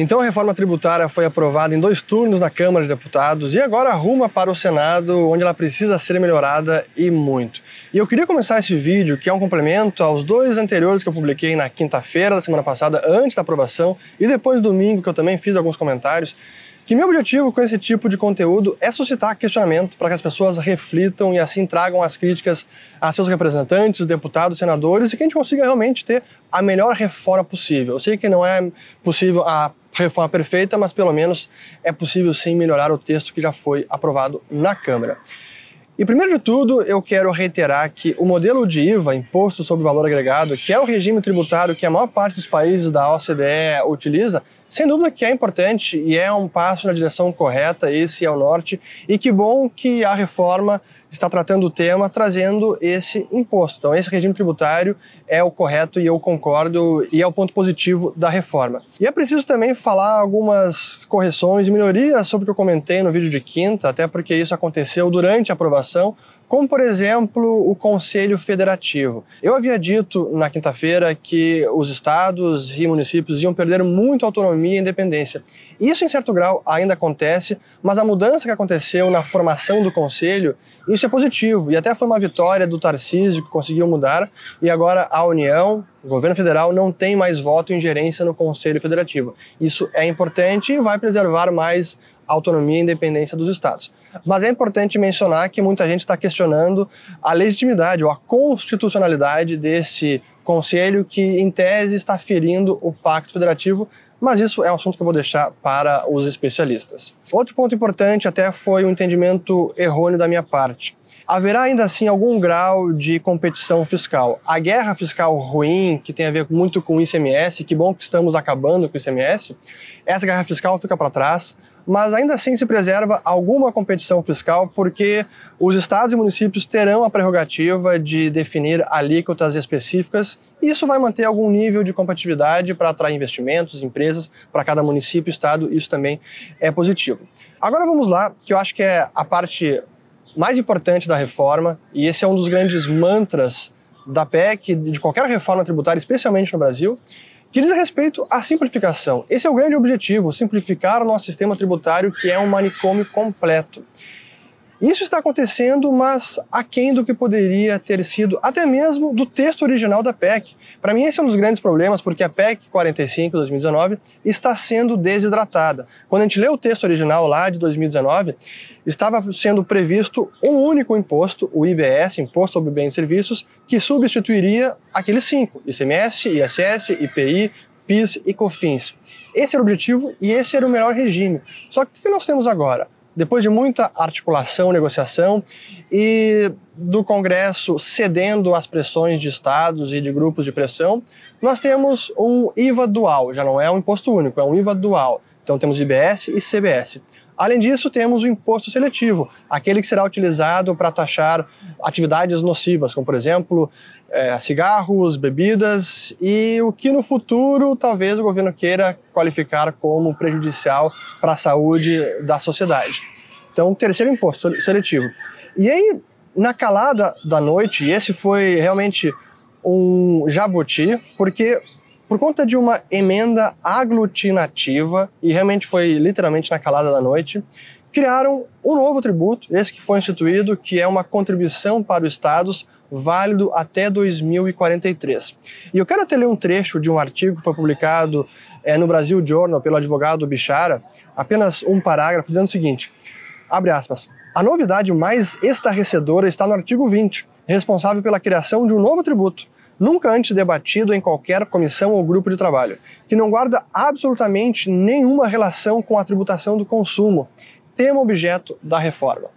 Então a reforma tributária foi aprovada em dois turnos na Câmara de Deputados e agora arruma para o Senado, onde ela precisa ser melhorada e muito. E eu queria começar esse vídeo, que é um complemento aos dois anteriores que eu publiquei na quinta-feira da semana passada, antes da aprovação, e depois domingo, que eu também fiz alguns comentários, que meu objetivo com esse tipo de conteúdo é suscitar questionamento para que as pessoas reflitam e assim tragam as críticas a seus representantes, deputados, senadores e que a gente consiga realmente ter a melhor reforma possível. Eu sei que não é possível a reforma perfeita, mas pelo menos é possível sim melhorar o texto que já foi aprovado na Câmara. E primeiro de tudo, eu quero reiterar que o modelo de IVA, Imposto sobre Valor Agregado, que é o regime tributário que a maior parte dos países da OCDE utiliza, sem dúvida que é importante e é um passo na direção correta, esse é o norte, e que bom que a reforma está tratando o tema, trazendo esse imposto. Então, esse regime tributário é o correto e eu concordo, e é o ponto positivo da reforma. E é preciso também falar algumas correções e melhorias sobre o que eu comentei no vídeo de quinta, até porque isso aconteceu durante a aprovação, como por exemplo o Conselho Federativo. Eu havia dito na quinta-feira que os estados e municípios iam perder muito autonomia e independência. Isso, em certo grau, ainda acontece, mas a mudança que aconteceu na formação do Conselho, isso é positivo, e até foi uma vitória do Tarcísio que conseguiu mudar, e agora a União, o governo federal, não tem mais voto e ingerência no Conselho Federativo. Isso é importante e vai preservar mais autonomia e independência dos estados. Mas é importante mencionar que muita gente está questionando a legitimidade ou a constitucionalidade desse conselho que, em tese, está ferindo o Pacto Federativo, mas isso é um assunto que eu vou deixar para os especialistas. Outro ponto importante até foi um entendimento errôneo da minha parte. Haverá ainda assim algum grau de competição fiscal. A guerra fiscal ruim, que tem a ver muito com o ICMS, que bom que estamos acabando com o ICMS, essa guerra fiscal fica para trás mas ainda assim se preserva alguma competição fiscal, porque os estados e municípios terão a prerrogativa de definir alíquotas específicas, e isso vai manter algum nível de competitividade para atrair investimentos, empresas para cada município e estado, isso também é positivo. Agora vamos lá, que eu acho que é a parte mais importante da reforma, e esse é um dos grandes mantras da PEC, de qualquer reforma tributária, especialmente no Brasil, que diz respeito à simplificação. Esse é o grande objetivo, simplificar o nosso sistema tributário, que é um manicômio completo. Isso está acontecendo, mas aquém do que poderia ter sido, até mesmo do texto original da PEC. Para mim, esse é um dos grandes problemas, porque a PEC 45 de 2019 está sendo desidratada. Quando a gente lê o texto original lá de 2019, estava sendo previsto um único imposto, o IBS, Imposto sobre Bens e Serviços, que substituiria aqueles cinco: ICMS, ISS, IPI, PIS e COFINS. Esse era o objetivo e esse era o melhor regime. Só que o que nós temos agora? Depois de muita articulação, negociação e do Congresso cedendo às pressões de estados e de grupos de pressão, nós temos um IVA dual, já não é um imposto único, é um IVA dual. Então temos IBS e CBS. Além disso, temos o imposto seletivo, aquele que será utilizado para taxar atividades nocivas, como por exemplo é, cigarros, bebidas e o que no futuro talvez o governo queira qualificar como prejudicial para a saúde da sociedade. Então, terceiro imposto seletivo. E aí, na calada da noite, esse foi realmente um jabuti, porque por conta de uma emenda aglutinativa, e realmente foi literalmente na calada da noite, criaram um novo tributo, esse que foi instituído, que é uma contribuição para os estados válido até 2043. E eu quero até ler um trecho de um artigo que foi publicado é, no Brasil Journal pelo advogado Bichara, apenas um parágrafo, dizendo o seguinte: abre aspas. A novidade mais estarrecedora está no artigo 20, responsável pela criação de um novo tributo nunca antes debatido em qualquer comissão ou grupo de trabalho, que não guarda absolutamente nenhuma relação com a tributação do consumo, tema objeto da reforma.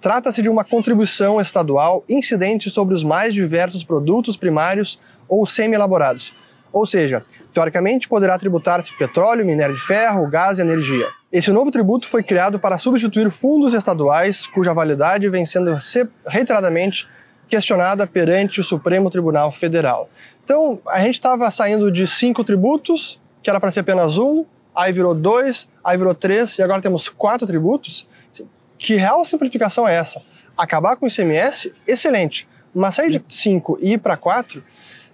Trata-se de uma contribuição estadual incidente sobre os mais diversos produtos primários ou semi-elaborados, ou seja, teoricamente poderá tributar-se petróleo, minério de ferro, gás e energia. Esse novo tributo foi criado para substituir fundos estaduais cuja validade vem sendo reiteradamente questionada perante o Supremo Tribunal Federal. Então, a gente estava saindo de cinco tributos, que era para ser apenas um, aí virou dois, aí virou três, e agora temos quatro tributos. Que real simplificação é essa? Acabar com o ICMS, excelente. Mas sair de cinco e ir para quatro,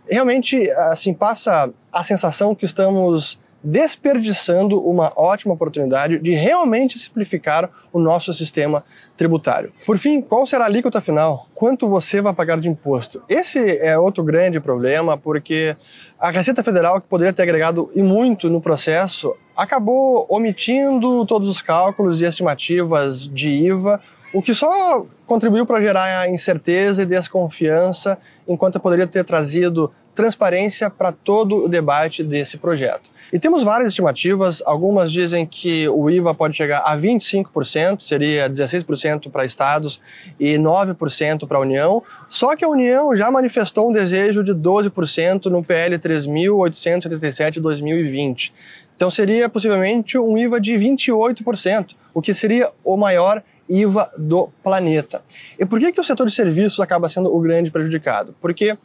realmente assim passa a sensação que estamos desperdiçando uma ótima oportunidade de realmente simplificar o nosso sistema tributário. Por fim, qual será a alíquota final? Quanto você vai pagar de imposto? Esse é outro grande problema, porque a Receita Federal, que poderia ter agregado e muito no processo, acabou omitindo todos os cálculos e estimativas de IVA, o que só contribuiu para gerar incerteza e desconfiança, enquanto poderia ter trazido transparência para todo o debate desse projeto. E temos várias estimativas, algumas dizem que o IVA pode chegar a 25%, seria 16% para estados e 9% para a União, só que a União já manifestou um desejo de 12% no PL 3.887 de 2020. Então seria possivelmente um IVA de 28%, o que seria o maior IVA do planeta. E por que, que o setor de serviços acaba sendo o grande prejudicado? Porque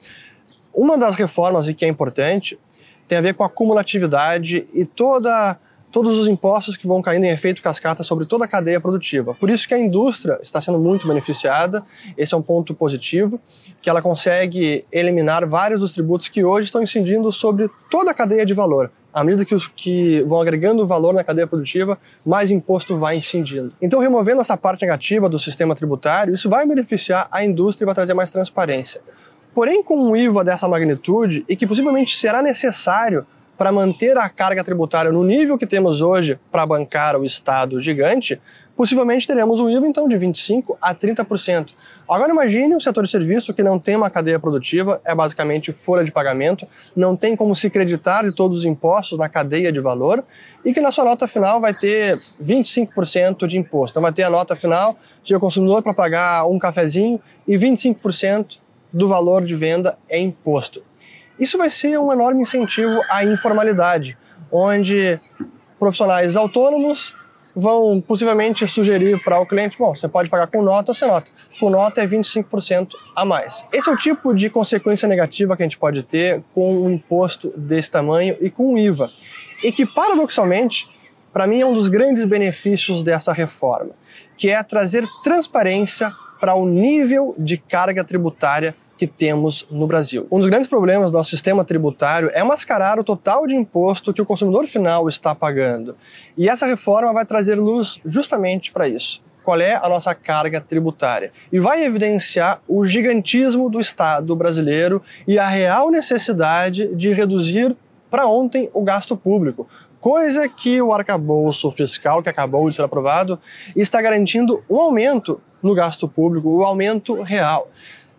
uma das reformas e que é importante tem a ver com a cumulatividade e toda todos os impostos que vão caindo em efeito cascata sobre toda a cadeia produtiva. Por isso que a indústria está sendo muito beneficiada, esse é um ponto positivo, que ela consegue eliminar vários dos tributos que hoje estão incidindo sobre toda a cadeia de valor. À medida que, os, que vão agregando valor na cadeia produtiva, mais imposto vai incidindo. Então, removendo essa parte negativa do sistema tributário, isso vai beneficiar a indústria e vai trazer mais transparência. Porém, com um IVA dessa magnitude e que possivelmente será necessário para manter a carga tributária no nível que temos hoje para bancar o Estado gigante, possivelmente teremos um IVA então de 25 a 30%. Agora imagine o setor de serviço que não tem uma cadeia produtiva, é basicamente folha de pagamento, não tem como se creditar de todos os impostos na cadeia de valor e que na sua nota final vai ter 25% de imposto. Então vai ter a nota final de o consumidor para pagar um cafezinho e 25% do valor de venda é imposto. Isso vai ser um enorme incentivo à informalidade, onde profissionais autônomos vão possivelmente sugerir para o cliente, bom, você pode pagar com nota ou sem nota. Com nota é 25% a mais. Esse é o tipo de consequência negativa que a gente pode ter com um imposto desse tamanho e com o IVA. E que, paradoxalmente, para mim é um dos grandes benefícios dessa reforma, que é trazer transparência para o nível de carga tributária que temos no Brasil. Um dos grandes problemas do nosso sistema tributário é mascarar o total de imposto que o consumidor final está pagando. E essa reforma vai trazer luz justamente para isso. Qual é a nossa carga tributária? E vai evidenciar o gigantismo do Estado brasileiro e a real necessidade de reduzir para ontem o gasto público, coisa que o arcabouço fiscal que acabou de ser aprovado está garantindo um aumento no gasto público, o um aumento real.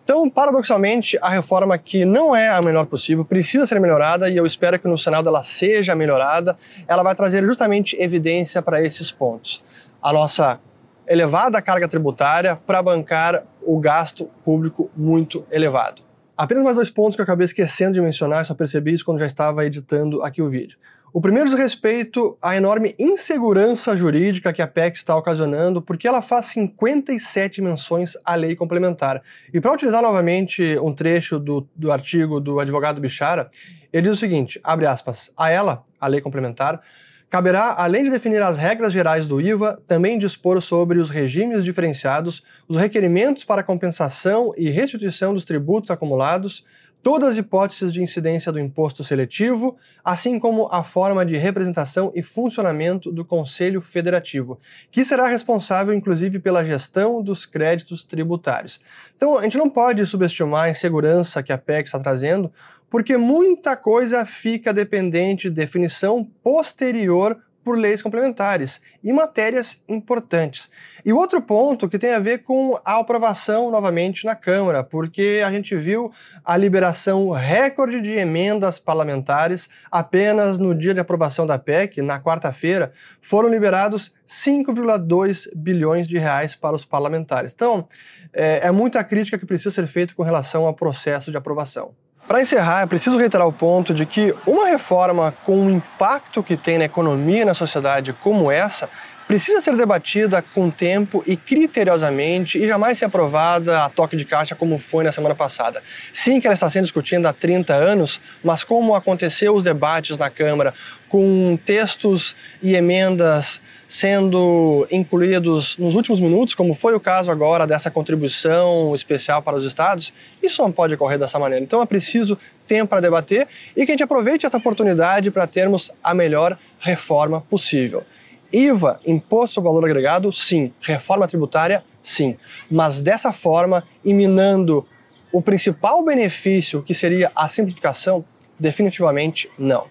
Então, paradoxalmente, a reforma que não é a melhor possível, precisa ser melhorada e eu espero que no Senado ela seja melhorada, ela vai trazer justamente evidência para esses pontos. A nossa elevada carga tributária para bancar o gasto público muito elevado. Apenas mais dois pontos que eu acabei esquecendo de mencionar, só percebi isso quando já estava editando aqui o vídeo. O primeiro diz respeito à enorme insegurança jurídica que a PEC está ocasionando, porque ela faz 57 menções à lei complementar. E para utilizar novamente um trecho do, do artigo do advogado Bichara, ele diz o seguinte, abre aspas, a ela, a lei complementar, caberá, além de definir as regras gerais do IVA, também dispor sobre os regimes diferenciados, os requerimentos para compensação e restituição dos tributos acumulados, todas as hipóteses de incidência do imposto seletivo, assim como a forma de representação e funcionamento do Conselho Federativo, que será responsável inclusive pela gestão dos créditos tributários. Então, a gente não pode subestimar a insegurança que a PEC está trazendo, porque muita coisa fica dependente de definição posterior por leis complementares e matérias importantes. E outro ponto que tem a ver com a aprovação novamente na Câmara, porque a gente viu a liberação recorde de emendas parlamentares apenas no dia de aprovação da PEC, na quarta-feira, foram liberados 5,2 bilhões de reais para os parlamentares. Então, é, é muita crítica que precisa ser feita com relação ao processo de aprovação. Para encerrar, é preciso reiterar o ponto de que uma reforma com o impacto que tem na economia e na sociedade como essa precisa ser debatida com tempo e criteriosamente e jamais ser aprovada a toque de caixa como foi na semana passada. Sim que ela está sendo discutida há 30 anos, mas como aconteceu os debates na Câmara com textos e emendas sendo incluídos nos últimos minutos, como foi o caso agora dessa contribuição especial para os estados, isso não pode ocorrer dessa maneira. Então é preciso tempo para debater e que a gente aproveite essa oportunidade para termos a melhor reforma possível. IVA, Imposto sobre Valor Agregado, sim. Reforma tributária, sim. Mas dessa forma, e minando o principal benefício, que seria a simplificação, definitivamente não.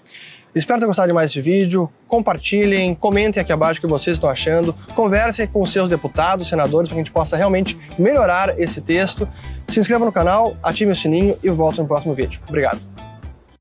Espero ter gostado de mais esse vídeo. Compartilhem, comentem aqui abaixo o que vocês estão achando. Conversem com seus deputados, senadores, para que a gente possa realmente melhorar esse texto. Se inscreva no canal, ative o sininho e volte no próximo vídeo. Obrigado.